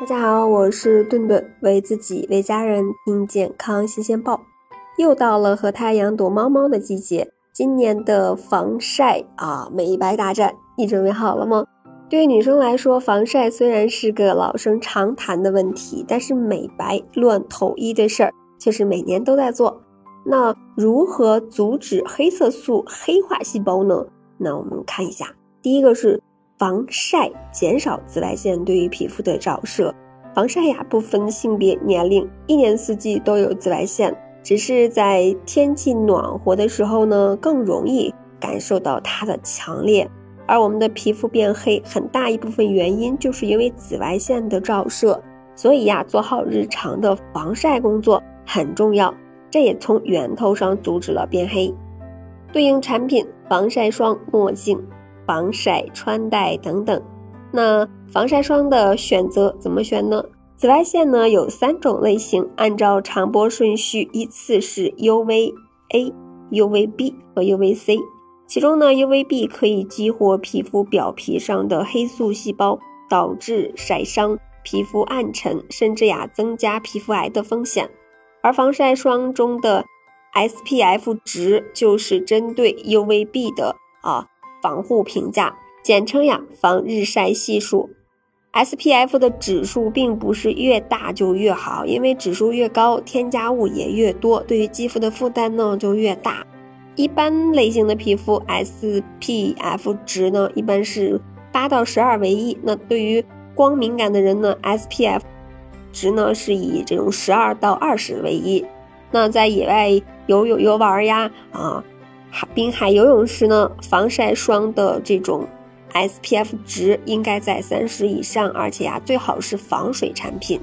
大家好，我是顿顿，为自己为家人听健康新鲜报。又到了和太阳躲猫猫的季节，今年的防晒啊美白大战，你准备好了吗？对于女生来说，防晒虽然是个老生常谈的问题，但是美白乱投医的事儿却是每年都在做。那如何阻止黑色素黑化细胞呢？那我们看一下，第一个是防晒，减少紫外线对于皮肤的照射。防晒呀，不分性别、年龄，一年四季都有紫外线，只是在天气暖和的时候呢，更容易感受到它的强烈。而我们的皮肤变黑，很大一部分原因就是因为紫外线的照射。所以呀，做好日常的防晒工作很重要。这也从源头上阻止了变黑。对应产品：防晒霜、墨镜、防晒穿戴等等。那防晒霜的选择怎么选呢？紫外线呢有三种类型，按照长波顺序依次是 UVA、UVB 和 UVC。其中呢，UVB 可以激活皮肤表皮上的黑素细胞，导致晒伤、皮肤暗沉，甚至呀增加皮肤癌的风险。而防晒霜中的 SPF 值就是针对 UVB 的啊防护评价，简称呀防日晒系数。SPF 的指数并不是越大就越好，因为指数越高，添加物也越多，对于肌肤的负担呢就越大。一般类型的皮肤 SPF 值呢一般是八到十二为宜，那对于光敏感的人呢 SPF。值呢是以这种十二到二十为宜。那在野外游泳游玩呀，啊，滨海游泳时呢，防晒霜的这种 SPF 值应该在三十以上，而且呀，最好是防水产品。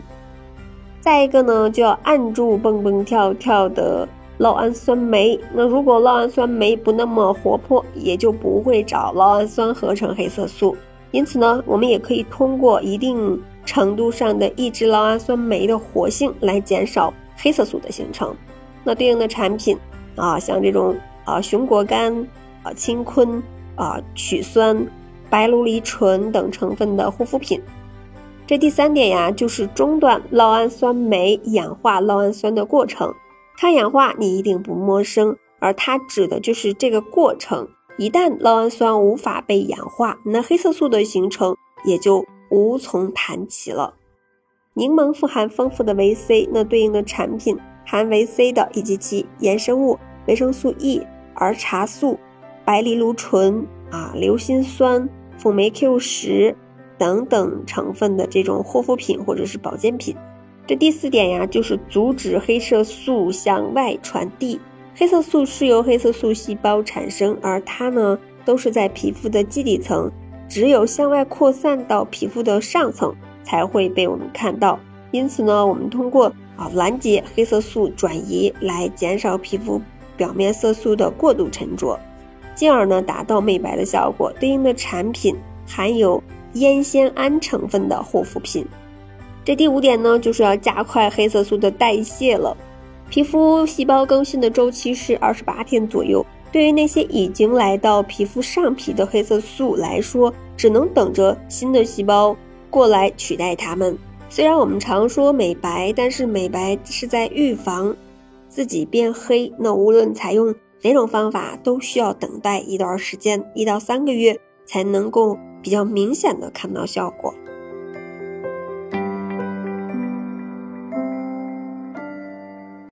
再一个呢，就要按住蹦蹦跳跳的酪氨酸酶。那如果酪氨酸酶不那么活泼，也就不会找酪氨酸合成黑色素。因此呢，我们也可以通过一定。程度上的抑制酪氨酸酶的活性，来减少黑色素的形成。那对应的产品啊，像这种啊熊果苷、啊青坤、啊曲酸、白芦梨醇等成分的护肤品。这第三点呀，就是中断酪氨酸酶氧化酪氨酸的过程。抗氧化你一定不陌生，而它指的就是这个过程。一旦酪氨酸无法被氧化，那黑色素的形成也就。无从谈起了。柠檬富含丰富的维 C，那对应的产品含维 C 的以及其衍生物维生素 E、儿茶素、白藜芦醇啊、硫辛酸、辅酶 Q 十等等成分的这种护肤品或者是保健品。这第四点呀，就是阻止黑色素向外传递。黑色素是由黑色素细胞产生，而它呢都是在皮肤的基底层。只有向外扩散到皮肤的上层，才会被我们看到。因此呢，我们通过啊拦截黑色素转移，来减少皮肤表面色素的过度沉着，进而呢达到美白的效果。对应的产品含有烟酰胺成分的护肤品。这第五点呢，就是要加快黑色素的代谢了。皮肤细胞更新的周期是二十八天左右。对于那些已经来到皮肤上皮的黑色素来说，只能等着新的细胞过来取代它们。虽然我们常说美白，但是美白是在预防自己变黑。那无论采用哪种方法，都需要等待一段时间，一到三个月才能够比较明显的看到效果。